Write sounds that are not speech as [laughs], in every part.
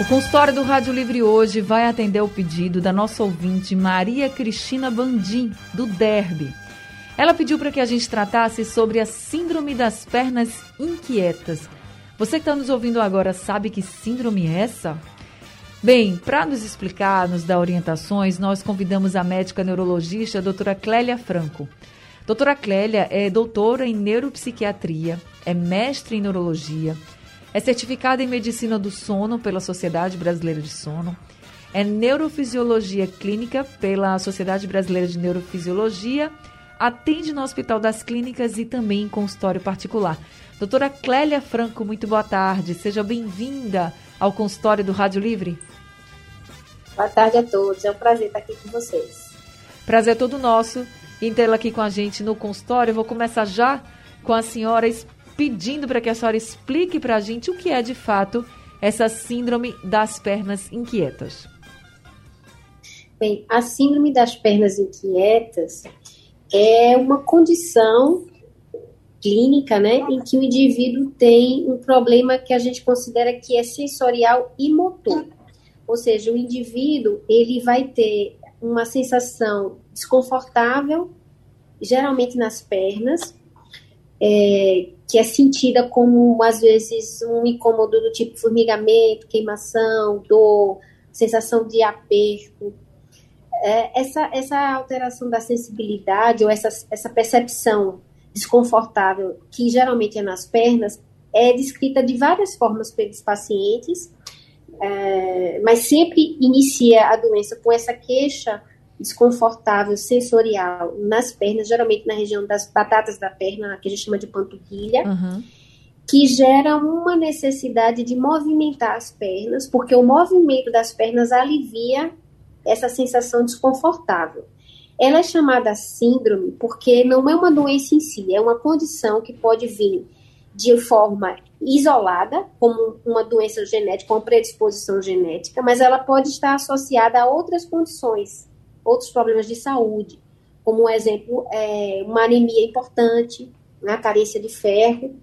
O consultório do Rádio Livre hoje vai atender o pedido da nossa ouvinte Maria Cristina Bandim, do Derby. Ela pediu para que a gente tratasse sobre a síndrome das pernas inquietas. Você que está nos ouvindo agora sabe que síndrome é essa? Bem, para nos explicar, nos dar orientações, nós convidamos a médica neurologista a doutora Clélia Franco. Doutora Clélia é doutora em neuropsiquiatria, é mestre em neurologia, é certificada em medicina do sono pela Sociedade Brasileira de Sono. É neurofisiologia clínica pela Sociedade Brasileira de Neurofisiologia. Atende no Hospital das Clínicas e também em consultório particular. Doutora Clélia Franco, muito boa tarde. Seja bem-vinda ao consultório do Rádio Livre. Boa tarde a todos. É um prazer estar aqui com vocês. Prazer é todo nosso em tê-la aqui com a gente no consultório. Eu vou começar já com a senhora pedindo para que a senhora explique para a gente o que é de fato essa síndrome das pernas inquietas. Bem, a síndrome das pernas inquietas é uma condição clínica, né, em que o indivíduo tem um problema que a gente considera que é sensorial e motor. Ou seja, o indivíduo ele vai ter uma sensação desconfortável, geralmente nas pernas, é, que é sentida como, às vezes, um incômodo do tipo formigamento, queimação, dor, sensação de aperto. É, essa, essa alteração da sensibilidade ou essa, essa percepção desconfortável, que geralmente é nas pernas, é descrita de várias formas pelos pacientes, é, mas sempre inicia a doença com essa queixa desconfortável sensorial nas pernas, geralmente na região das batatas da perna, que a gente chama de panturrilha, uhum. que gera uma necessidade de movimentar as pernas, porque o movimento das pernas alivia essa sensação desconfortável. Ela é chamada síndrome porque não é uma doença em si, é uma condição que pode vir de forma isolada, como uma doença genética, uma predisposição genética, mas ela pode estar associada a outras condições outros problemas de saúde, como um exemplo, é, uma anemia importante, né, carência de ferro,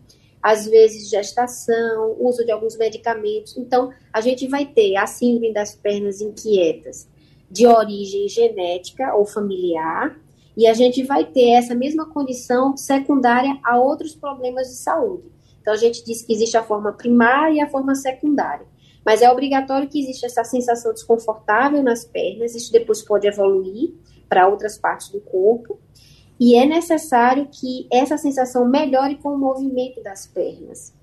às vezes gestação, uso de alguns medicamentos. Então, a gente vai ter a síndrome das pernas inquietas de origem genética ou familiar, e a gente vai ter essa mesma condição secundária a outros problemas de saúde. Então, a gente diz que existe a forma primária e a forma secundária. Mas é obrigatório que exista essa sensação desconfortável nas pernas, isso depois pode evoluir para outras partes do corpo. E é necessário que essa sensação melhore com o movimento das pernas.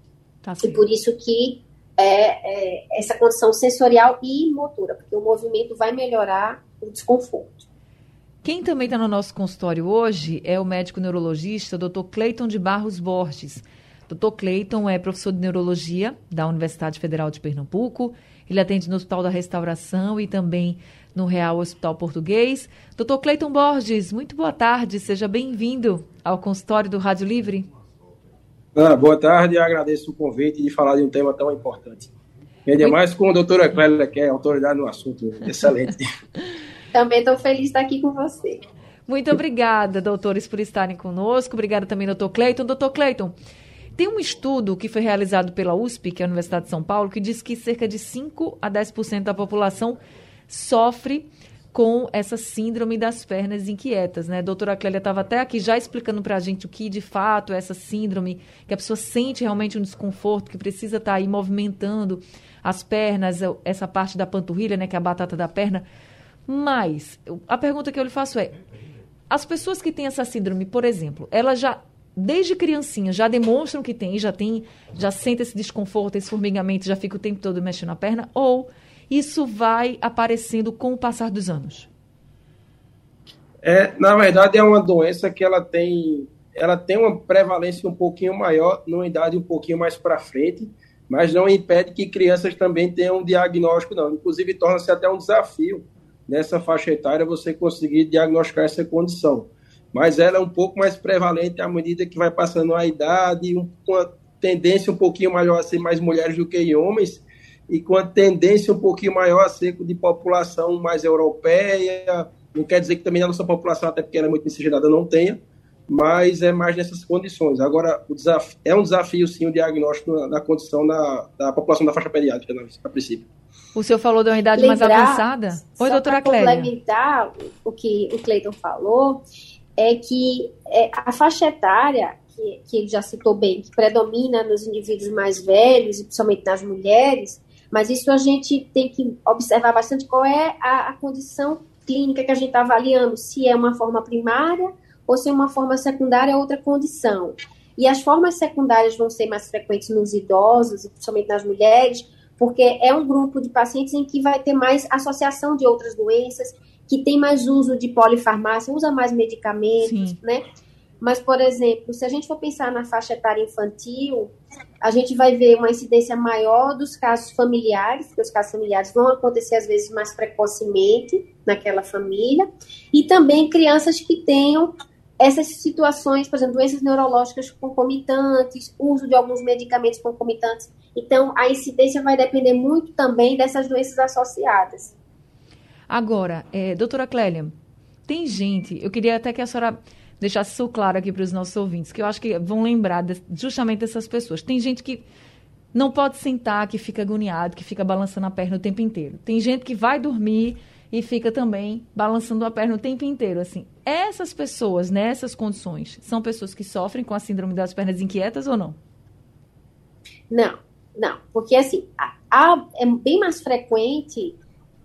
Tá e por isso que é, é, essa condição sensorial e motora, porque o movimento vai melhorar o desconforto. Quem também está no nosso consultório hoje é o médico neurologista Dr. Cleiton de Barros Borges. Dr. Cleiton é professor de neurologia da Universidade Federal de Pernambuco. Ele atende no Hospital da Restauração e também no Real Hospital Português. Dr. Cleiton Borges, muito boa tarde. Seja bem-vindo ao consultório do Rádio Livre. Ah, boa tarde e agradeço o convite de falar de um tema tão importante. E ainda mais com a doutora Clélia, que é autoridade no assunto. Excelente. [laughs] também estou feliz de estar aqui com você. Muito obrigada, doutores, por estarem conosco. Obrigada também, doutor Cleiton. Doutor Cleiton, tem um estudo que foi realizado pela USP, que é a Universidade de São Paulo, que diz que cerca de 5 a 10% da população sofre com essa síndrome das pernas inquietas, né? A doutora Clélia estava até aqui já explicando para a gente o que de fato é essa síndrome, que a pessoa sente realmente um desconforto, que precisa estar tá aí movimentando as pernas, essa parte da panturrilha, né, que é a batata da perna. Mas a pergunta que eu lhe faço é: as pessoas que têm essa síndrome, por exemplo, elas já desde criancinha já demonstram que tem, já tem, já sente esse desconforto, esse formigamento, já fica o tempo todo mexendo a perna, ou isso vai aparecendo com o passar dos anos? É, na verdade é uma doença que ela tem, ela tem uma prevalência um pouquinho maior, numa idade um pouquinho mais para frente, mas não impede que crianças também tenham um diagnóstico não. Inclusive torna-se até um desafio nessa faixa etária você conseguir diagnosticar essa condição. Mas ela é um pouco mais prevalente à medida que vai passando a idade, um, uma tendência um pouquinho maior a ser mais mulheres do que homens, e com a tendência um pouquinho maior a ser de população mais europeia. Não quer dizer que também a nossa população, até porque ela é muito miscigenada, não tenha, mas é mais nessas condições. Agora, o desafio, é um desafio, sim, o diagnóstico na, na condição da, da população da faixa pediátrica, a princípio. O senhor falou de uma idade Lembrar, mais avançada? Oi, doutora Clélia. complementar o que o Cleiton falou, é que é, a faixa etária, que, que ele já citou bem, que predomina nos indivíduos mais velhos, e principalmente nas mulheres, mas isso a gente tem que observar bastante qual é a, a condição clínica que a gente está avaliando, se é uma forma primária ou se é uma forma secundária é outra condição. E as formas secundárias vão ser mais frequentes nos idosos, e principalmente nas mulheres, porque é um grupo de pacientes em que vai ter mais associação de outras doenças, que tem mais uso de polifarmácia, usa mais medicamentos, Sim. né? Mas, por exemplo, se a gente for pensar na faixa etária infantil, a gente vai ver uma incidência maior dos casos familiares, porque os casos familiares vão acontecer às vezes mais precocemente naquela família, e também crianças que tenham essas situações, por exemplo, doenças neurológicas concomitantes, uso de alguns medicamentos concomitantes. Então, a incidência vai depender muito também dessas doenças associadas. Agora, é, doutora Clélia, tem gente, eu queria até que a senhora deixar isso claro aqui para os nossos ouvintes, que eu acho que vão lembrar de, justamente dessas pessoas. Tem gente que não pode sentar, que fica agoniado, que fica balançando a perna o tempo inteiro. Tem gente que vai dormir e fica também balançando a perna o tempo inteiro. Assim, essas pessoas, nessas condições, são pessoas que sofrem com a síndrome das pernas inquietas ou não? Não, não, porque assim, a, a, é bem mais frequente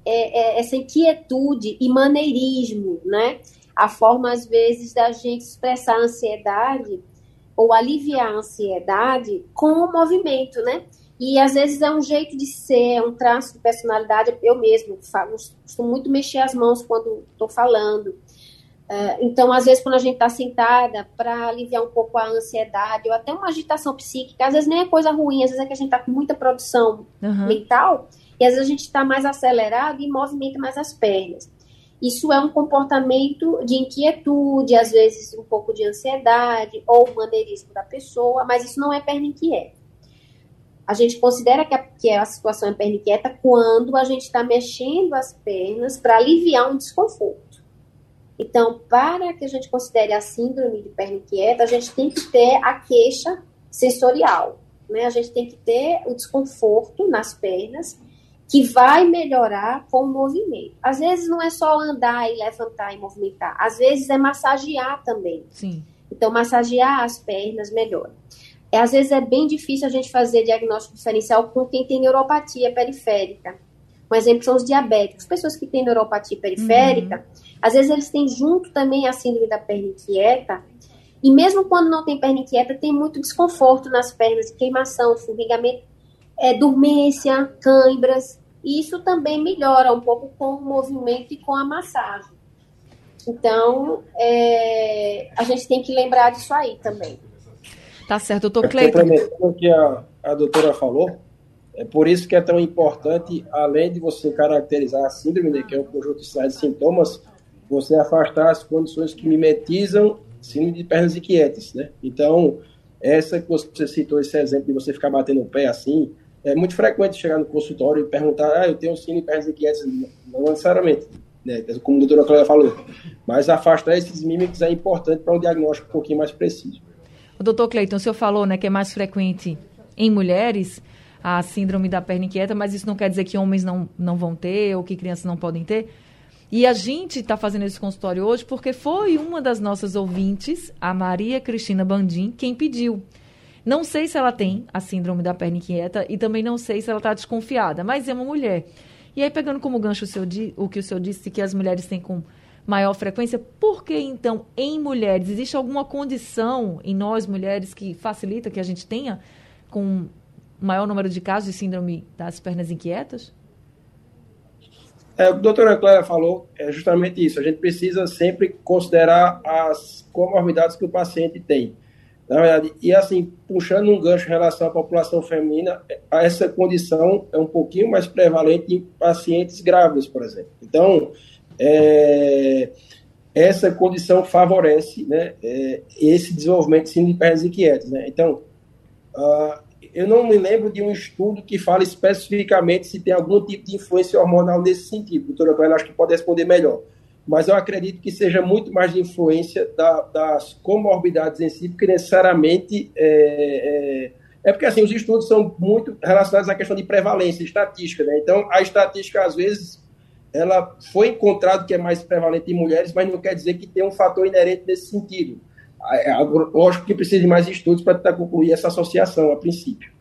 é, é, essa inquietude e maneirismo, né? a forma, às vezes, da gente expressar a ansiedade ou aliviar a ansiedade com o movimento, né? E às vezes é um jeito de ser, é um traço de personalidade. Eu mesmo falo, costumo muito mexer as mãos quando estou falando. Uh, então, às vezes, quando a gente está sentada, para aliviar um pouco a ansiedade ou até uma agitação psíquica, às vezes nem é coisa ruim, às vezes é que a gente está com muita produção uhum. mental e às vezes a gente está mais acelerado e movimenta mais as pernas. Isso é um comportamento de inquietude, às vezes um pouco de ansiedade ou maneirismo da pessoa, mas isso não é perna inquieta. A gente considera que a, que a situação é perna inquieta quando a gente está mexendo as pernas para aliviar um desconforto. Então, para que a gente considere a síndrome de perna inquieta, a gente tem que ter a queixa sensorial. Né? A gente tem que ter o desconforto nas pernas que vai melhorar com o movimento. Às vezes não é só andar e levantar e movimentar, às vezes é massagear também. Sim. Então, massagear as pernas melhora. É, às vezes é bem difícil a gente fazer diagnóstico diferencial com quem tem neuropatia periférica. Um exemplo são os diabéticos. Pessoas que têm neuropatia periférica, uhum. às vezes eles têm junto também a síndrome da perna inquieta. E mesmo quando não tem perna inquieta, tem muito desconforto nas pernas, queimação, formigamento, é, dormência, cãibras. E isso também melhora um pouco com o movimento e com a massagem. Então, é, a gente tem que lembrar disso aí também. Tá certo, doutor Cleiton. Complementando o que a, a doutora falou, é por isso que é tão importante, além de você caracterizar a síndrome, né, que é um conjunto de sinais e sintomas, você afastar as condições que mimetizam síndrome de pernas inquietas, né? Então, essa que você citou, esse exemplo de você ficar batendo o pé assim, é muito frequente chegar no consultório e perguntar, ah, eu tenho síndrome de inquietas. Não necessariamente, né? como a doutora Cláudia falou. Mas afastar esses mímicos é importante para um diagnóstico um pouquinho mais preciso. O doutor Cleiton, o senhor falou né, que é mais frequente em mulheres a síndrome da perna inquieta, mas isso não quer dizer que homens não, não vão ter ou que crianças não podem ter. E a gente está fazendo esse consultório hoje porque foi uma das nossas ouvintes, a Maria Cristina Bandim, quem pediu. Não sei se ela tem a síndrome da perna inquieta e também não sei se ela está desconfiada, mas é uma mulher. E aí, pegando como gancho o, seu, o que o senhor disse, que as mulheres têm com maior frequência, por que então em mulheres? Existe alguma condição em nós mulheres que facilita que a gente tenha com maior número de casos de síndrome das pernas inquietas? É, o que a doutora Cléia falou é justamente isso. A gente precisa sempre considerar as comorbidades que o paciente tem. Na verdade, e assim, puxando um gancho em relação à população feminina, essa condição é um pouquinho mais prevalente em pacientes grávidos, por exemplo. Então, é, essa condição favorece né, é, esse desenvolvimento de síndrome de pernas inquietas. Né? Então, uh, eu não me lembro de um estudo que fale especificamente se tem algum tipo de influência hormonal nesse sentido. Doutora Clélia, acho que pode responder melhor. Mas eu acredito que seja muito mais de influência da, das comorbidades em si, porque necessariamente é, é é porque assim, os estudos são muito relacionados à questão de prevalência, estatística, né? Então, a estatística, às vezes, ela foi encontrado que é mais prevalente em mulheres, mas não quer dizer que tem um fator inerente nesse sentido. É, lógico que precisa de mais estudos para tentar concluir essa associação, a princípio.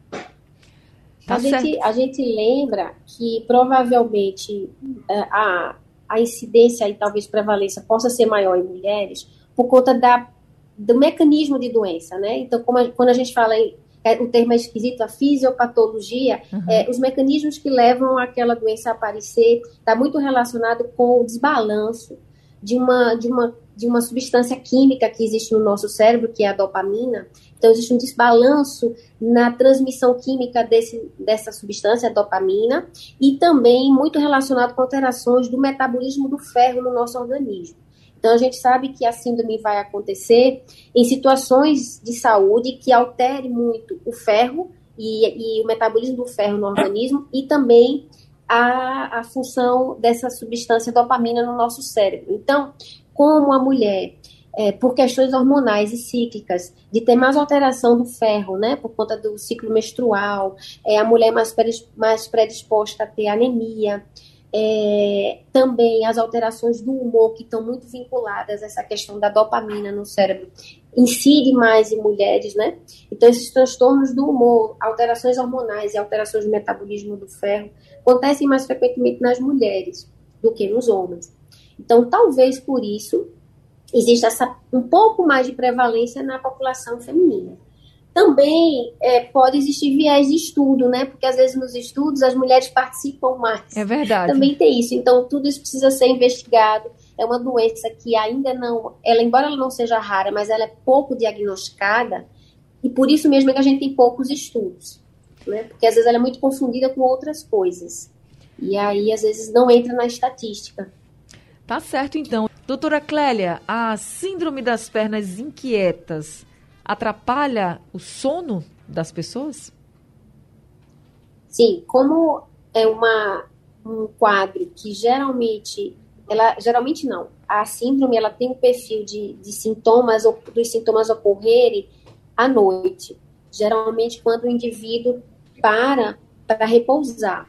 Tá a, gente, a gente lembra que provavelmente é, a, a incidência e talvez prevalência possa ser maior em mulheres por conta da, do mecanismo de doença, né? Então, como a, quando a gente fala em é, o termo é esquisito, a fisiopatologia, uhum. é, os mecanismos que levam aquela doença a aparecer está muito relacionado com o desbalanço de uma, de, uma, de uma substância química que existe no nosso cérebro, que é a dopamina. Então, existe um desbalanço na transmissão química desse, dessa substância, a dopamina, e também muito relacionado com alterações do metabolismo do ferro no nosso organismo. Então, a gente sabe que a síndrome vai acontecer em situações de saúde que altere muito o ferro e, e o metabolismo do ferro no organismo e também a, a função dessa substância dopamina no nosso cérebro. Então, como a mulher é, por questões hormonais e cíclicas, de ter mais alteração do ferro, né, por conta do ciclo menstrual, é a mulher mais, mais predisposta a ter anemia, é, também as alterações do humor, que estão muito vinculadas a essa questão da dopamina no cérebro, incide mais em mulheres, né? Então, esses transtornos do humor, alterações hormonais e alterações do metabolismo do ferro acontecem mais frequentemente nas mulheres do que nos homens. Então, talvez por isso exista essa, um pouco mais de prevalência na população feminina. Também é, pode existir viés de estudo, né? Porque às vezes nos estudos as mulheres participam mais. É verdade. Também tem isso. Então tudo isso precisa ser investigado. É uma doença que ainda não, ela embora ela não seja rara, mas ela é pouco diagnosticada e por isso mesmo é que a gente tem poucos estudos, né? Porque às vezes ela é muito confundida com outras coisas e aí às vezes não entra na estatística. Tá certo então. Doutora Clélia, a síndrome das pernas inquietas atrapalha o sono das pessoas? Sim, como é uma, um quadro que geralmente, ela geralmente não, a síndrome ela tem um perfil de, de sintomas, dos sintomas ocorrerem à noite, geralmente quando o indivíduo para para repousar.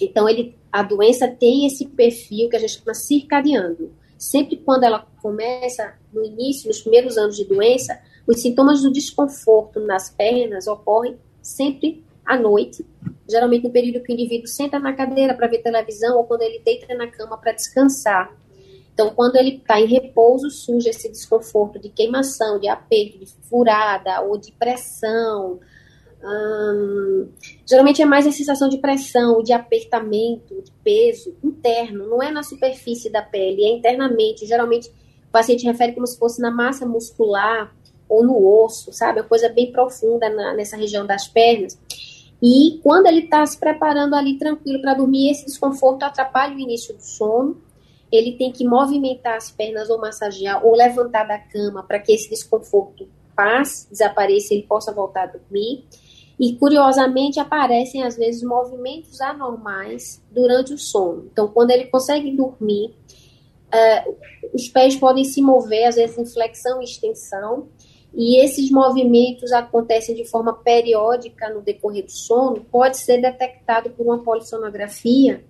Então ele, a doença tem esse perfil que a gente chama circadiano. Sempre quando ela começa no início, nos primeiros anos de doença, os sintomas do desconforto nas pernas ocorrem sempre à noite, geralmente no período que o indivíduo senta na cadeira para ver televisão ou quando ele deita na cama para descansar. Então, quando ele está em repouso, surge esse desconforto de queimação, de aperto, de furada ou de pressão. Hum, geralmente é mais a sensação de pressão, de apertamento, de peso interno, não é na superfície da pele, é internamente. Geralmente o paciente refere como se fosse na massa muscular ou no osso, sabe? Uma coisa bem profunda na, nessa região das pernas. E quando ele está se preparando ali tranquilo para dormir, esse desconforto atrapalha o início do sono. Ele tem que movimentar as pernas ou massagear ou levantar da cama para que esse desconforto passe, desapareça e ele possa voltar a dormir. E curiosamente aparecem às vezes movimentos anormais durante o sono. Então, quando ele consegue dormir, uh, os pés podem se mover, às vezes em flexão e extensão, e esses movimentos acontecem de forma periódica no decorrer do sono, pode ser detectado por uma polissonografia.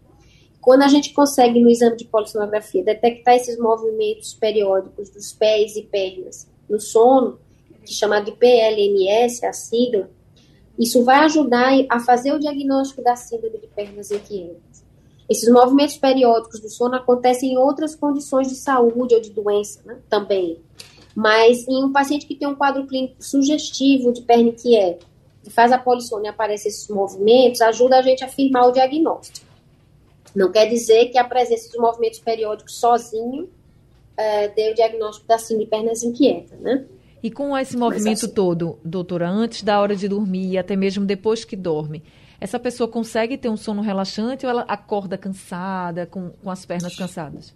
Quando a gente consegue, no exame de polissonografia, detectar esses movimentos periódicos dos pés e pernas no sono, que chama de PLMS, a sigla, isso vai ajudar a fazer o diagnóstico da síndrome de pernas inquietas. Esses movimentos periódicos do sono acontecem em outras condições de saúde ou de doença né, também. Mas em um paciente que tem um quadro clínico sugestivo de perna inquieta, que faz a polissônia aparecer esses movimentos, ajuda a gente a afirmar o diagnóstico. Não quer dizer que a presença dos movimentos periódicos sozinho é, dê o diagnóstico da síndrome de pernas inquieta, né? E com esse movimento assim, todo, doutora, antes da hora de dormir e até mesmo depois que dorme, essa pessoa consegue ter um sono relaxante ou ela acorda cansada, com, com as pernas cansadas?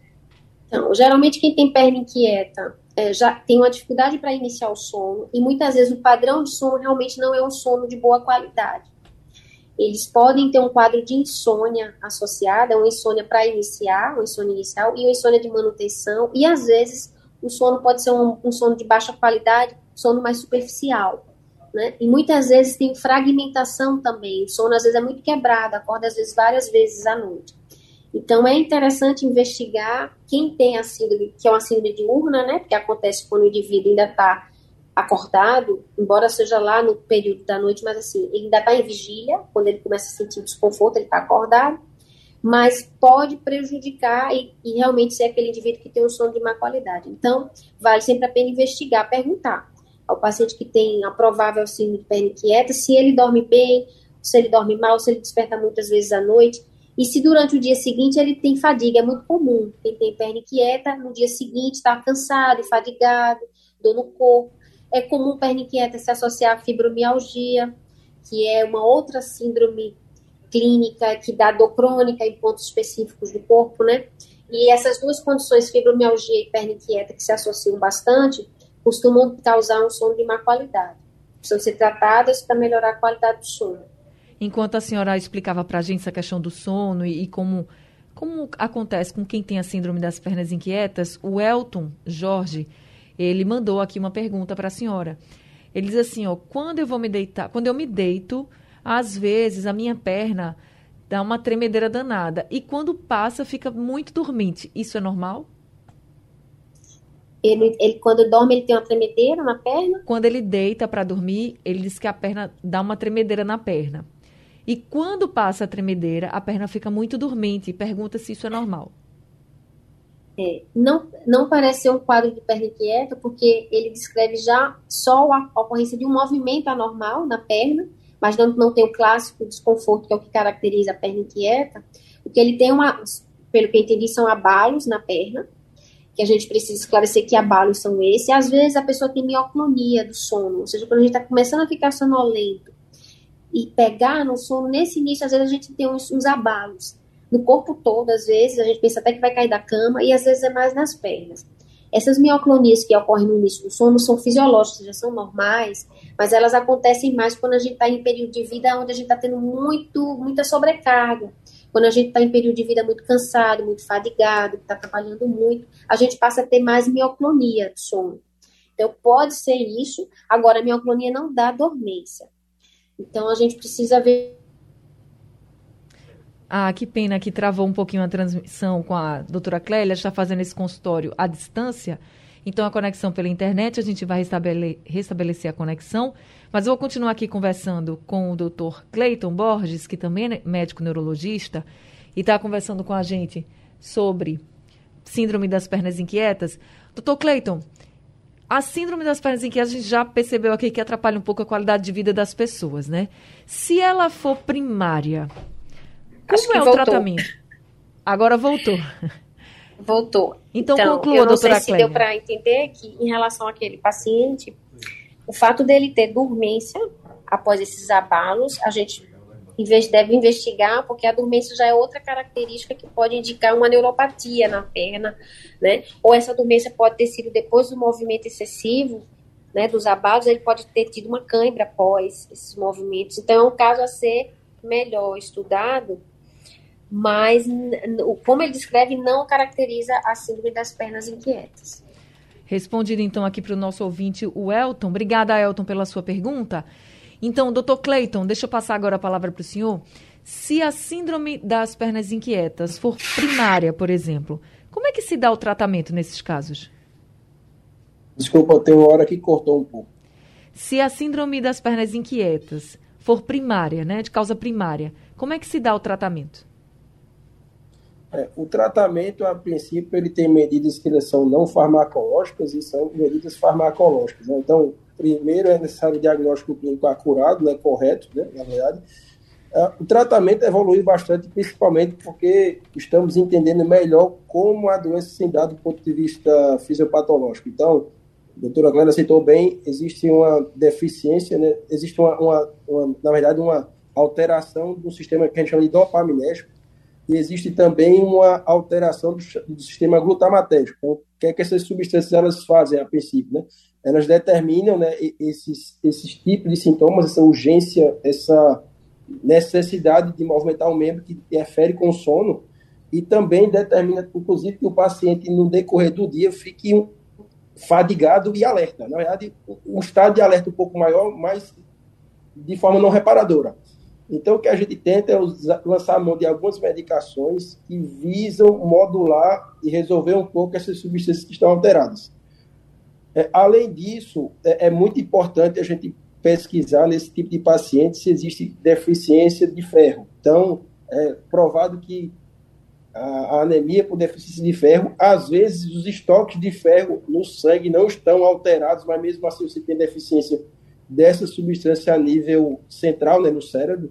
Então, geralmente quem tem perna inquieta é, já tem uma dificuldade para iniciar o sono e muitas vezes o padrão de sono realmente não é um sono de boa qualidade. Eles podem ter um quadro de insônia associada, uma insônia para iniciar, uma insônia inicial e uma insônia de manutenção e às vezes o sono pode ser um, um sono de baixa qualidade, sono mais superficial. Né? E muitas vezes tem fragmentação também. O sono às vezes é muito quebrado, acorda às vezes várias vezes à noite. Então é interessante investigar quem tem a síndrome, que é uma síndrome diurna, né? Porque acontece quando o indivíduo ainda está acordado, embora seja lá no período da noite, mas assim, ele ainda está em vigília, quando ele começa a sentir desconforto, ele está acordado, mas pode prejudicar e, e, realmente ser aquele indivíduo que tem um sono de má qualidade. Então, vale sempre a pena investigar, perguntar ao paciente que tem a provável síndrome de perna inquieta se ele dorme bem, se ele dorme mal, se ele desperta muitas vezes à noite, e se durante o dia seguinte ele tem fadiga, é muito comum. Quem tem perna inquieta, no dia seguinte está cansado fadigado, dor no corpo. É comum perna inquieta se associar à fibromialgia, que é uma outra síndrome clínica que dá dor crônica em pontos específicos do corpo, né? E essas duas condições, fibromialgia e perna inquieta, que se associam bastante, costumam causar um sono de má qualidade. Precisam ser tratadas para melhorar a qualidade do sono. Enquanto a senhora explicava para a gente essa questão do sono e, e como, como acontece com quem tem a síndrome das pernas inquietas, o Elton Jorge, ele mandou aqui uma pergunta para a senhora. Ele diz assim, ó, quando eu vou me deitar, quando eu me deito, às vezes a minha perna dá uma tremedeira danada e quando passa fica muito dormente. Isso é normal? Ele, ele, quando dorme, ele tem uma tremedeira na perna? Quando ele deita para dormir, ele diz que a perna dá uma tremedeira na perna. E quando passa a tremedeira, a perna fica muito dormente e pergunta se isso é normal. É, não, não parece ser um quadro de perna inquieta, porque ele descreve já só a ocorrência de um movimento anormal na perna, mas não, não tem o clássico desconforto, que é o que caracteriza a perna inquieta. O que ele tem, uma, pelo que eu entendi, são abalos na perna, que a gente precisa esclarecer que abalos são esses. Às vezes a pessoa tem mioclonia do sono, ou seja, quando a gente está começando a ficar sonolento e pegar no sono, nesse início, às vezes a gente tem uns, uns abalos no corpo todo, às vezes, a gente pensa até que vai cair da cama, e às vezes é mais nas pernas. Essas mioclonias que ocorrem no início do sono são fisiológicas, já são normais, mas elas acontecem mais quando a gente está em período de vida onde a gente está tendo muito, muita sobrecarga. Quando a gente está em período de vida muito cansado, muito fadigado, está trabalhando muito, a gente passa a ter mais mioclonia do sono. Então, pode ser isso. Agora, a mioclonia não dá dormência. Então a gente precisa ver. Ah, que pena que travou um pouquinho a transmissão com a doutora Clélia, está fazendo esse consultório à distância. Então, a conexão pela internet, a gente vai restabele restabelecer a conexão. Mas eu vou continuar aqui conversando com o doutor Cleiton Borges, que também é médico neurologista, e está conversando com a gente sobre síndrome das pernas inquietas. Doutor Cleiton, a síndrome das pernas inquietas, a gente já percebeu aqui que atrapalha um pouco a qualidade de vida das pessoas, né? Se ela for primária, como é o voltou. tratamento? Agora voltou. Voltou. Então, então conclua, eu não doutora sei se deu para entender que, em relação àquele paciente, o fato dele ter dormência após esses abalos, a gente deve investigar, porque a dormência já é outra característica que pode indicar uma neuropatia na perna, né? Ou essa dormência pode ter sido depois do movimento excessivo, né, dos abalos, ele pode ter tido uma cãibra após esses movimentos. Então, é um caso a ser melhor estudado, mas como ele descreve, não caracteriza a síndrome das pernas inquietas. Respondido então aqui para o nosso ouvinte, o Elton. Obrigada, Elton, pela sua pergunta. Então, doutor Clayton, deixa eu passar agora a palavra para o senhor. Se a síndrome das pernas inquietas for primária, por exemplo, como é que se dá o tratamento nesses casos? Desculpa, tem uma hora que cortou um pouco. Se a síndrome das pernas inquietas for primária, né, de causa primária, como é que se dá o tratamento? É, o tratamento, a princípio, ele tem medidas que são não farmacológicas e são medidas farmacológicas. Né? Então, primeiro é necessário o diagnóstico clínico acurado, né, correto, né, na verdade. Uh, o tratamento evoluiu bastante, principalmente porque estamos entendendo melhor como a doença se dá do ponto de vista fisiopatológico. Então, a doutora Glenda citou bem, existe uma deficiência, né, existe uma, uma, uma, na verdade, uma alteração do sistema que a gente chama de dopaminérgico, e existe também uma alteração do, do sistema glutamatérgico. Então, o que é que essas substâncias elas fazem a princípio, né? Elas determinam, né, esses, esses tipos de sintomas, essa urgência, essa necessidade de movimentar o membro que interfere com o sono e também determina, inclusive, que o paciente, no decorrer do dia, fique fadigado e alerta. Na verdade, um estado de alerta um pouco maior, mas de forma não reparadora. Então, o que a gente tenta é lançar mão de algumas medicações que visam modular e resolver um pouco essas substâncias que estão alteradas. É, além disso, é, é, muito importante a gente pesquisar nesse tipo de paciente se existe deficiência de ferro. Então, é provado que a, a anemia por deficiência de ferro, às vezes os estoques de ferro no sangue não estão alterados, mas mesmo assim você tem deficiência dessa substância a nível central, né, no cérebro.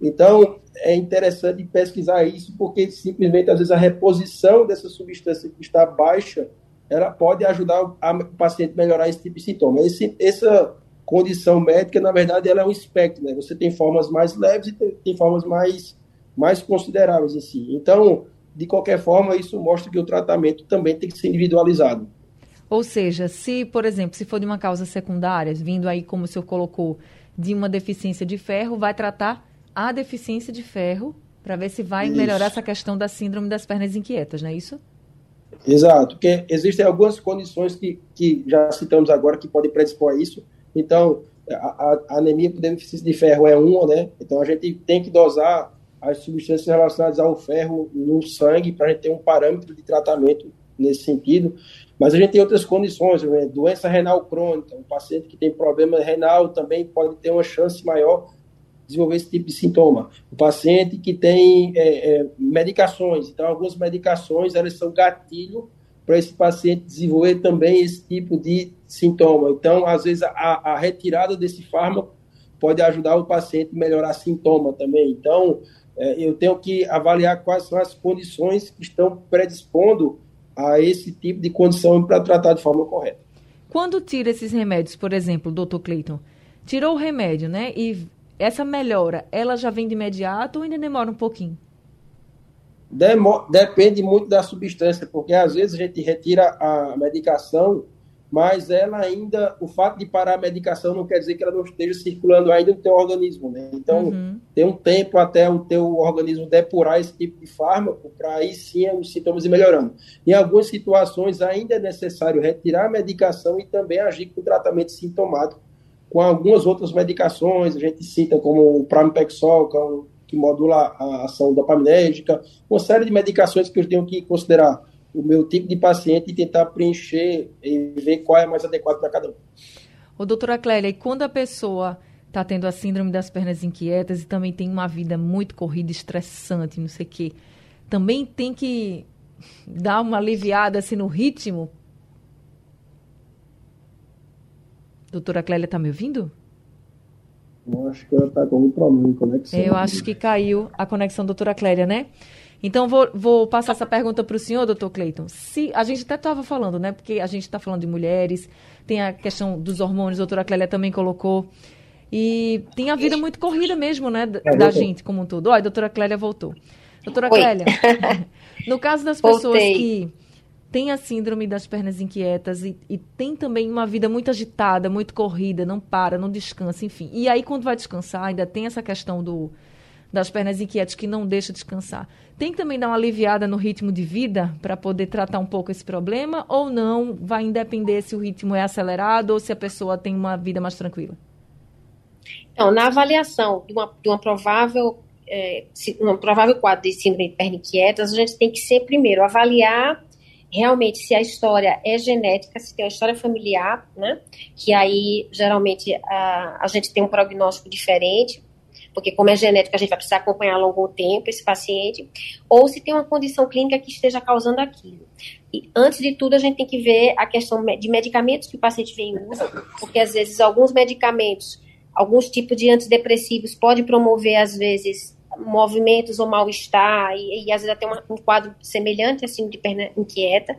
Então, é interessante pesquisar isso, porque simplesmente, às vezes, a reposição dessa substância que está baixa, ela pode ajudar o paciente a melhorar esse tipo de sintoma. Esse, essa condição médica, na verdade, ela é um espectro, né? Você tem formas mais leves e tem, tem formas mais, mais consideráveis si. Então, de qualquer forma, isso mostra que o tratamento também tem que ser individualizado. Ou seja, se, por exemplo, se for de uma causa secundária, vindo aí, como o senhor colocou, de uma deficiência de ferro, vai tratar a deficiência de ferro para ver se vai isso. melhorar essa questão da síndrome das pernas inquietas, não é isso? Exato, porque existem algumas condições que, que já citamos agora que podem predispor a isso. Então, a, a anemia por deficiência de ferro é uma, né? Então, a gente tem que dosar as substâncias relacionadas ao ferro no sangue para a gente ter um parâmetro de tratamento nesse sentido. Mas a gente tem outras condições, né? doença renal crônica, um paciente que tem problema renal também pode ter uma chance maior desenvolver esse tipo de sintoma. O paciente que tem é, é, medicações, então algumas medicações elas são gatilho para esse paciente desenvolver também esse tipo de sintoma. Então, às vezes, a, a retirada desse fármaco pode ajudar o paciente a melhorar sintoma também. Então, é, eu tenho que avaliar quais são as condições que estão predispondo a esse tipo de condição para tratar de forma correta. Quando tira esses remédios, por exemplo, doutor Cleiton, tirou o remédio, né? E essa melhora, ela já vem de imediato ou ainda demora um pouquinho? Demo depende muito da substância, porque às vezes a gente retira a medicação mas ela ainda, o fato de parar a medicação não quer dizer que ela não esteja circulando ainda no teu organismo, né? Então, uhum. tem um tempo até o teu organismo depurar esse tipo de fármaco para aí sim os sintomas ir melhorando. Em algumas situações ainda é necessário retirar a medicação e também agir com tratamento sintomático com algumas outras medicações, a gente cita como o Pramipexol, que, é um, que modula a ação dopaminérgica, uma série de medicações que eu tenho que considerar o meu tipo de paciente e tentar preencher e ver qual é mais adequado para cada um. Ô, doutora Clélia, e quando a pessoa está tendo a síndrome das pernas inquietas e também tem uma vida muito corrida, estressante, não sei o quê, também tem que dar uma aliviada assim no ritmo? Doutora Clélia, está me ouvindo? Eu acho que ela está com algum problema em conexão. Eu acho que caiu a conexão, doutora Clélia, né? Então, vou, vou passar essa pergunta para o senhor, doutor Cleiton. Se, a gente até estava falando, né? Porque a gente está falando de mulheres, tem a questão dos hormônios, a doutora Clélia também colocou. E tem a vida muito corrida mesmo, né? Da, é, da gente como um todo. Olha, a doutora Clélia voltou. Doutora Oi. Clélia, [laughs] no caso das pessoas Voltei. que têm a síndrome das pernas inquietas e, e tem também uma vida muito agitada, muito corrida, não para, não descansa, enfim. E aí, quando vai descansar, ainda tem essa questão do das pernas inquietas que não deixa descansar. Tem que também dar uma aliviada no ritmo de vida para poder tratar um pouco esse problema ou não? Vai independer se o ritmo é acelerado ou se a pessoa tem uma vida mais tranquila? Então, na avaliação de uma, de uma provável é, um provável quadro de síndrome de perna inquietas, a gente tem que ser primeiro avaliar realmente se a história é genética, se tem uma história familiar, né? Que aí geralmente a, a gente tem um prognóstico diferente porque como é genética, a gente vai precisar acompanhar ao longo tempo esse paciente, ou se tem uma condição clínica que esteja causando aquilo. E antes de tudo, a gente tem que ver a questão de medicamentos que o paciente vem usa, porque às vezes alguns medicamentos, alguns tipos de antidepressivos pode promover às vezes movimentos ou mal-estar e, e, às vezes até uma, um quadro semelhante assim de perna inquieta.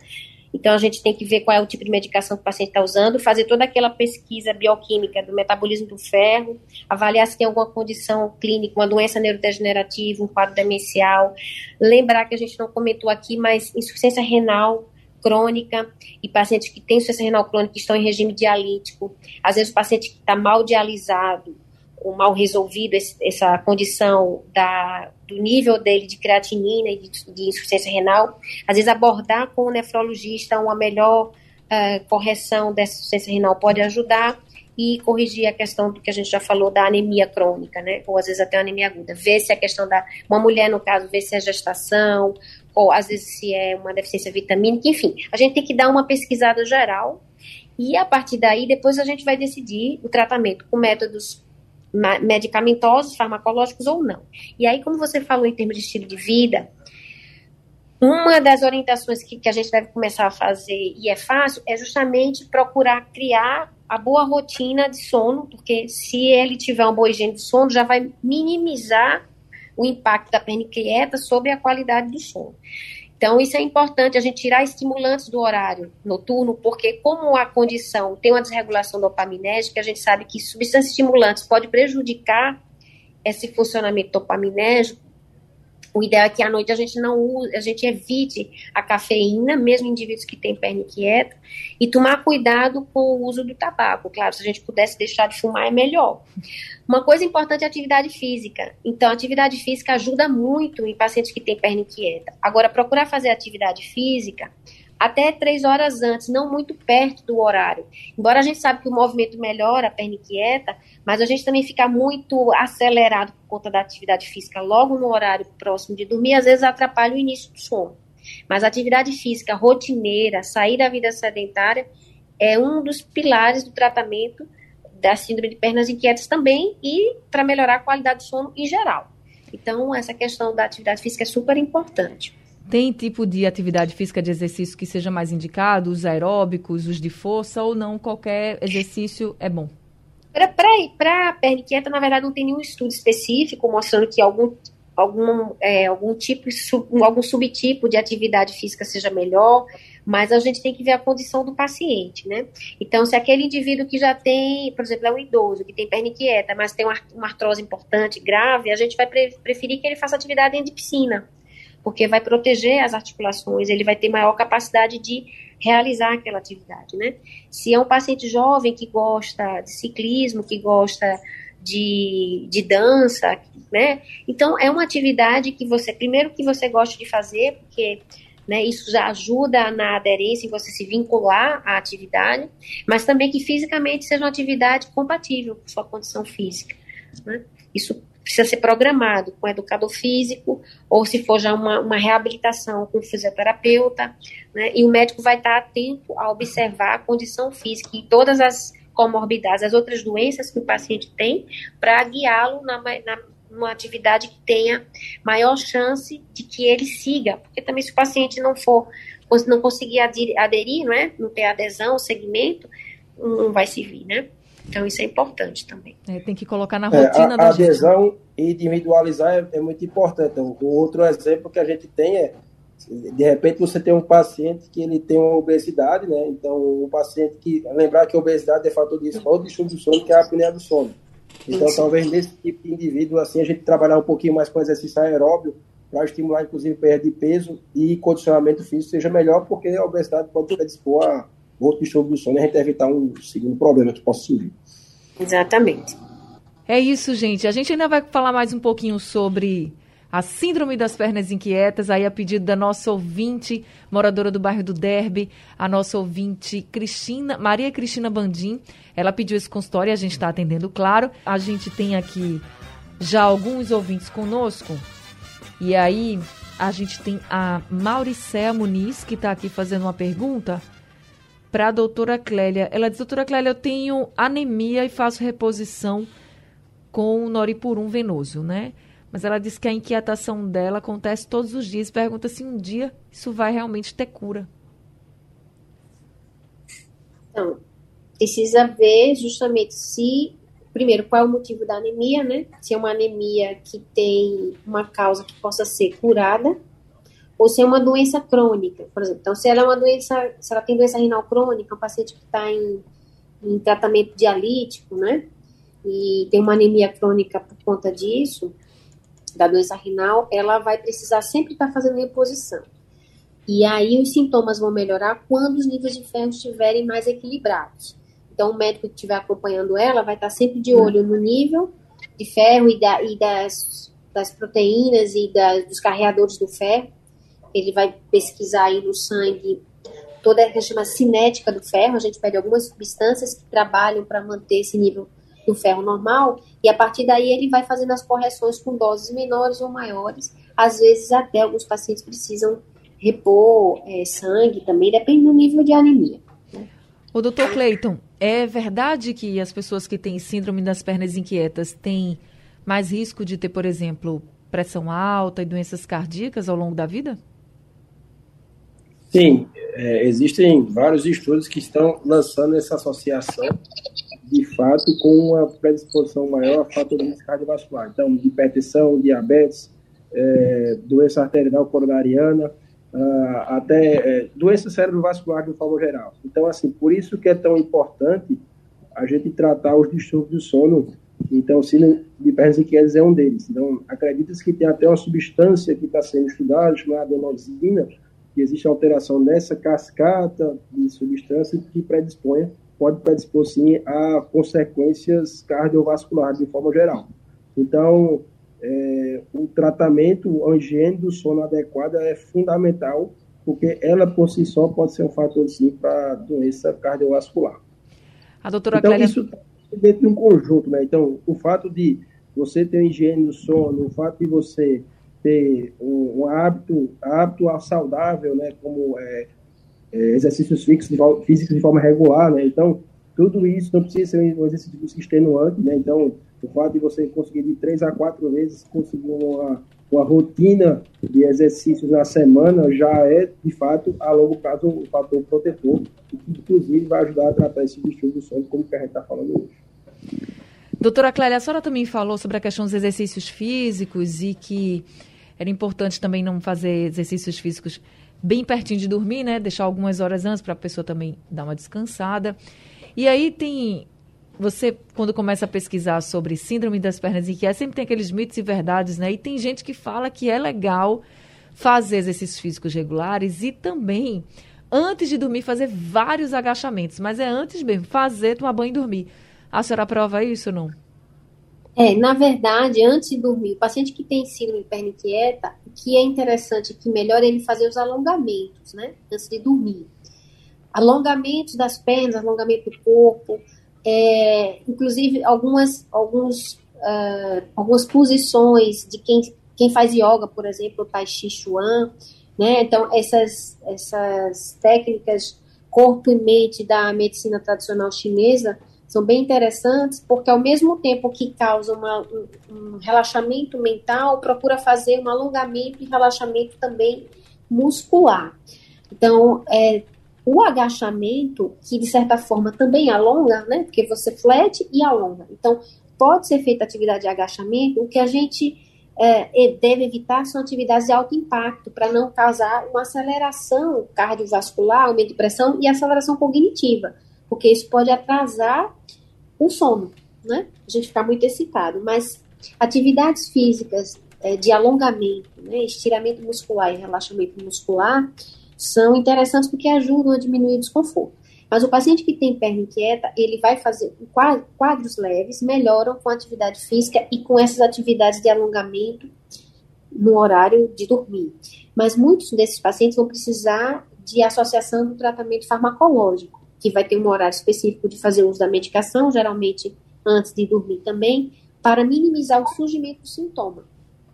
Então, a gente tem que ver qual é o tipo de medicação que o paciente está usando, fazer toda aquela pesquisa bioquímica do metabolismo do ferro, avaliar se tem alguma condição clínica, uma doença neurodegenerativa, um quadro demencial. Lembrar que a gente não comentou aqui, mas insuficiência renal crônica e pacientes que têm insuficiência renal crônica que estão em regime dialítico. Às vezes, o paciente que está mal dialisado, ou mal resolvido esse, essa condição da, do nível dele de creatinina e de, de, insuficiência renal, às vezes abordar com o nefrologista uma melhor uh, correção dessa insuficiência renal pode ajudar e corrigir a questão do que a gente já falou da anemia crônica, né? Ou às vezes até anemia aguda. Ver se a questão da uma mulher no caso, ver se é gestação ou às vezes se é uma deficiência vitamínica, enfim. A gente tem que dar uma pesquisada geral e a partir daí depois a gente vai decidir o tratamento com métodos medicamentosos, farmacológicos ou não. E aí, como você falou em termos de estilo de vida, uma das orientações que, que, a gente deve começar a fazer, e é fácil, é justamente procurar criar a boa rotina de sono, porque se ele tiver uma boa higiene de sono, já vai minimizar o impacto da perna inquieta sobre a qualidade do sono. Então, isso é importante, a gente tirar estimulantes do horário noturno, porque como a condição tem uma desregulação dopaminérgica, a gente sabe que substâncias estimulantes pode prejudicar esse funcionamento dopaminérgico, o ideal é que à noite a gente não use, a gente evite a cafeína, mesmo indivíduos que têm perna inquieta, e tomar cuidado com o uso do tabaco. Claro, se a gente pudesse deixar de fumar é melhor. Uma coisa importante é a atividade física. Então, a atividade física ajuda muito em pacientes que têm perna inquieta. Agora, procurar fazer atividade física até três horas antes, não muito perto do horário. Embora a gente sabe que o movimento melhora a perna inquieta, mas a gente também fica muito acelerado por conta da atividade física logo no horário próximo de dormir, às vezes atrapalha o início do sono. Mas a atividade física rotineira, sair da vida sedentária, é um dos pilares do tratamento da síndrome de pernas inquietas também e para melhorar a qualidade do sono em geral. Então, essa questão da atividade física é super importante. Tem tipo de atividade física de exercício que seja mais indicado, os aeróbicos, os de força, ou não? Qualquer exercício é bom? Para a perna inquieta, na verdade, não tem nenhum estudo específico mostrando que algum, algum, é, algum tipo, sub, algum subtipo de atividade física seja melhor, mas a gente tem que ver a condição do paciente, né? Então, se aquele indivíduo que já tem, por exemplo, é um idoso, que tem perna inquieta, mas tem uma, uma artrose importante, grave, a gente vai pre preferir que ele faça atividade dentro de piscina, porque vai proteger as articulações, ele vai ter maior capacidade de realizar aquela atividade, né? Se é um paciente jovem que gosta de ciclismo, que gosta de, de dança, né? Então, é uma atividade que você, primeiro que você gosta de fazer, porque né, isso já ajuda na aderência, em você se vincular à atividade, mas também que fisicamente seja uma atividade compatível com sua condição física. Né? Isso precisa ser programado com educador físico, ou se for já uma, uma reabilitação com fisioterapeuta, né? E o médico vai estar atento a observar a condição física e todas as comorbidades, as outras doenças que o paciente tem, para guiá-lo na, na, numa atividade que tenha maior chance de que ele siga, porque também se o paciente não for, não conseguir aderir, não é? Não ter adesão, segmento, não vai servir, né? Então, isso é importante também. É, tem que colocar na rotina é, a, da a adesão e individualizar é, é, muito importante. O outro exemplo que a gente tem é, de repente, você tem um paciente que ele tem uma obesidade, né? Então, um paciente que... Lembrar que a obesidade é fator de risco do distúrbio do sono, que é a apneia do sono. Então, isso. talvez nesse tipo de indivíduo, assim, a gente trabalhar um pouquinho mais com exercício aeróbio para estimular, inclusive, perda de peso e condicionamento físico seja melhor, porque a obesidade pode predispor a outro distúrbio do sono e a gente evitar um segundo problema que possa surgir. Exatamente. É isso, gente. A gente ainda vai falar mais um pouquinho sobre a síndrome das pernas inquietas, aí a pedido da nossa ouvinte, moradora do bairro do Derby, a nossa ouvinte Cristina, Maria Cristina Bandim. Ela pediu esse consultório e a gente está atendendo, claro. A gente tem aqui já alguns ouvintes conosco. E aí a gente tem a Mauricéa Muniz, que está aqui fazendo uma pergunta para a doutora Clélia. Ela diz, doutora Clélia, eu tenho anemia e faço reposição com noripurum venoso, né? Mas ela diz que a inquietação dela acontece todos os dias. Pergunta se um dia isso vai realmente ter cura. Então, precisa ver justamente se, primeiro, qual é o motivo da anemia, né? Se é uma anemia que tem uma causa que possa ser curada, ou se é uma doença crônica, por exemplo. Então, se ela é uma doença, se ela tem doença renal crônica, um paciente que está em, em tratamento dialítico, né? E tem uma anemia crônica por conta disso, da doença renal, ela vai precisar sempre estar tá fazendo reposição. E aí os sintomas vão melhorar quando os níveis de ferro estiverem mais equilibrados. Então, o médico que estiver acompanhando ela vai estar tá sempre de olho no nível de ferro e, da, e das, das proteínas e dos carreadores do ferro. Ele vai pesquisar aí no sangue toda a que chama cinética do ferro. A gente pede algumas substâncias que trabalham para manter esse nível do ferro normal, e a partir daí ele vai fazendo as correções com doses menores ou maiores. Às vezes, até alguns pacientes precisam repor é, sangue também, depende do nível de anemia. Né? O doutor Cleiton, é verdade que as pessoas que têm síndrome das pernas inquietas têm mais risco de ter, por exemplo, pressão alta e doenças cardíacas ao longo da vida? Sim, é, existem vários estudos que estão lançando essa associação de fato com uma predisposição maior a fatores cardiovasculares. Então, hipertensão, diabetes, é, doença arterial coronariana, uh, até é, doença cerebrovascular de forma geral. Então, assim, por isso que é tão importante a gente tratar os distúrbios do sono. Então, o síndrome de Pernes é um deles. Então, acredita-se que tem até uma substância que está sendo estudada, chamada adenosina, que existe alteração nessa cascata de substância que predispõe pode predispor sim a consequências cardiovasculares de forma geral. Então, é, o tratamento, a higiene do sono adequada é fundamental, porque ela por si só pode ser um fator sim para doença cardiovascular. A doutora então, Clélia... isso está dentro de um conjunto, né? Então, o fato de você ter higiene do sono, o fato de você ter um, um hábito, hábito saudável, né? Como é, é, exercícios físicos de, físicos de forma regular, né? Então, tudo isso não precisa ser um exercício extenuante, né? Então, o fato de você conseguir de três a quatro vezes conseguir uma, uma rotina de exercícios na semana já é, de fato, a longo prazo, um fator protetor, que inclusive vai ajudar a tratar esse distúrbio do sono, como que a gente está falando hoje. Doutora Clélia, a senhora também falou sobre a questão dos exercícios físicos e que era importante também não fazer exercícios físicos bem pertinho de dormir, né? Deixar algumas horas antes para a pessoa também dar uma descansada. E aí tem você, quando começa a pesquisar sobre síndrome das pernas inquietas, sempre tem aqueles mitos e verdades, né? E tem gente que fala que é legal fazer exercícios físicos regulares e também, antes de dormir, fazer vários agachamentos. Mas é antes mesmo, fazer, tomar banho e dormir. A senhora aprova isso ou não? É, na verdade, antes de dormir, o paciente que tem síndrome de perna inquieta, o que é interessante, que melhor é ele fazer os alongamentos, né? Antes de dormir. Alongamentos das pernas, alongamento do corpo, é, inclusive algumas, alguns, uh, algumas posições de quem, quem faz yoga, por exemplo, o Tai Chi Chuan, né? Então, essas, essas técnicas corpo e mente da medicina tradicional chinesa são bem interessantes, porque ao mesmo tempo que causa uma, um, um, relaxamento mental, procura fazer um alongamento e relaxamento também muscular. Então, é, o agachamento, que de certa forma também alonga, né? Porque você flete e alonga. Então, pode ser feita atividade de agachamento, o que a gente é, deve evitar são atividades de alto impacto, para não causar uma aceleração cardiovascular, aumento de pressão e aceleração cognitiva porque isso pode atrasar o sono, né? A gente ficar muito excitado. Mas atividades físicas é, de alongamento, né, estiramento muscular e relaxamento muscular são interessantes porque ajudam a diminuir o desconforto. Mas o paciente que tem perna inquieta, ele vai fazer quadros leves, melhoram com atividade física e com essas atividades de alongamento no horário de dormir. Mas muitos desses pacientes vão precisar de associação do tratamento farmacológico que vai ter um horário específico de fazer uso da medicação, geralmente antes de dormir também, para minimizar o surgimento do sintoma.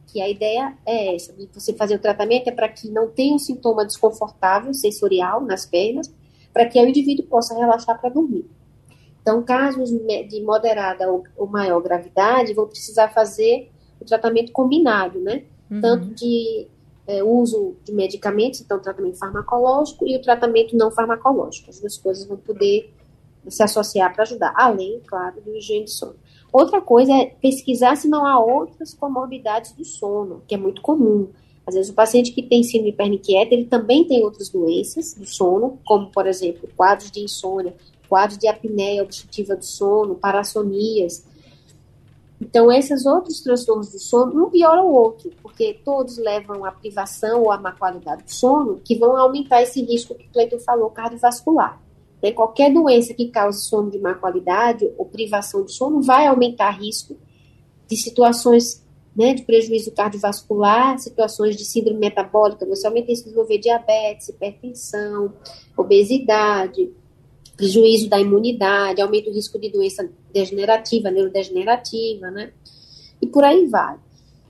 Que a ideia é essa, de você fazer o tratamento é para que não tenha um sintoma desconfortável sensorial nas pernas, para que o indivíduo possa relaxar para dormir. Então, casos de moderada ou maior gravidade vão precisar fazer o tratamento combinado, né? Uhum. Tanto de é, uso de medicamentos, então tratamento farmacológico e o tratamento não farmacológico. As duas coisas vão poder se associar para ajudar, além, claro, do higiene de sono. Outra coisa é pesquisar se não há outras comorbidades do sono, que é muito comum. Às vezes o paciente que tem síndrome hiperniquieta, ele também tem outras doenças do sono, como, por exemplo, quadros de insônia, quadros de apneia obstrutiva do sono, parassonias. Então, esses outros transtornos do sono, um piora o outro, porque todos levam à privação ou à má qualidade do sono, que vão aumentar esse risco que o Cleiton falou, cardiovascular. Né? Qualquer doença que cause sono de má qualidade ou privação de sono vai aumentar risco de situações né, de prejuízo cardiovascular, situações de síndrome metabólica, você aumenta o risco de desenvolver diabetes, hipertensão, obesidade, prejuízo da imunidade, aumenta o risco de doença degenerativa, neurodegenerativa, né? E por aí vai.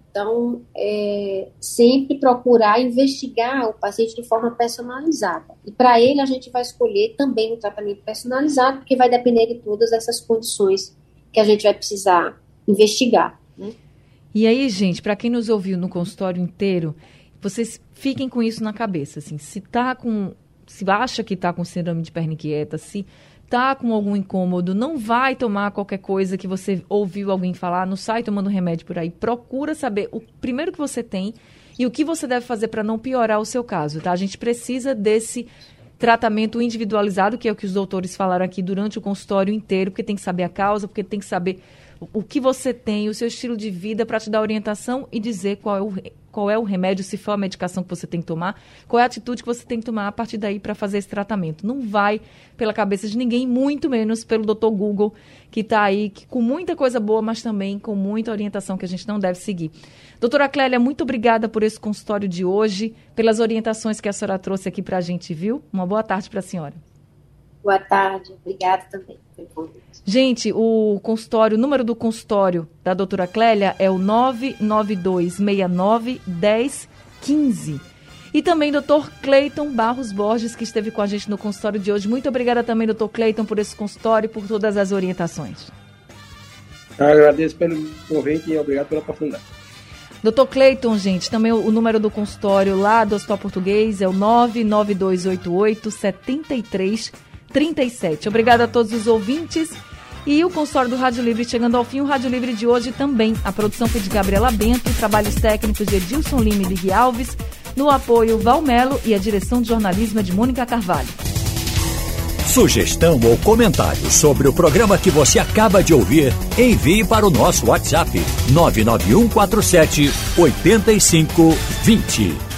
Então, é, sempre procurar investigar o paciente de forma personalizada. E para ele, a gente vai escolher também um tratamento personalizado, porque vai depender de todas essas condições que a gente vai precisar investigar. Né? E aí, gente, para quem nos ouviu no consultório inteiro, vocês fiquem com isso na cabeça. Assim, se tá com. Se acha que está com síndrome de perna inquieta, se tá com algum incômodo, não vai tomar qualquer coisa que você ouviu alguém falar, não sai tomando remédio por aí. Procura saber o primeiro que você tem e o que você deve fazer para não piorar o seu caso, tá? A gente precisa desse tratamento individualizado, que é o que os doutores falaram aqui durante o consultório inteiro, porque tem que saber a causa, porque tem que saber o que você tem, o seu estilo de vida para te dar orientação e dizer qual é, o, qual é o remédio, se for a medicação que você tem que tomar, qual é a atitude que você tem que tomar a partir daí para fazer esse tratamento. Não vai pela cabeça de ninguém, muito menos pelo Dr. Google, que está aí que, com muita coisa boa, mas também com muita orientação que a gente não deve seguir. Doutora Clélia, muito obrigada por esse consultório de hoje, pelas orientações que a senhora trouxe aqui para a gente, viu? Uma boa tarde para a senhora. Boa tarde, obrigada também. Gente, o consultório, o número do consultório da doutora Clélia é o 992691015. E também doutor Cleiton Barros Borges, que esteve com a gente no consultório de hoje. Muito obrigada também, doutor Cleiton, por esse consultório e por todas as orientações. Eu agradeço pelo convite e obrigado pela oportunidade. Doutor Cleiton, gente, também o, o, número do consultório lá do Hospital Português é o 99288 7337. Obrigada a todos os ouvintes. E o consultório do Rádio Livre chegando ao fim, o Rádio Livre de hoje também. A produção foi de Gabriela Bento, trabalhos técnicos de Edilson Lima e Ligue Alves, no apoio Valmelo e a direção de jornalismo é de Mônica Carvalho. Sugestão ou comentário sobre o programa que você acaba de ouvir, envie para o nosso WhatsApp 99147 8520.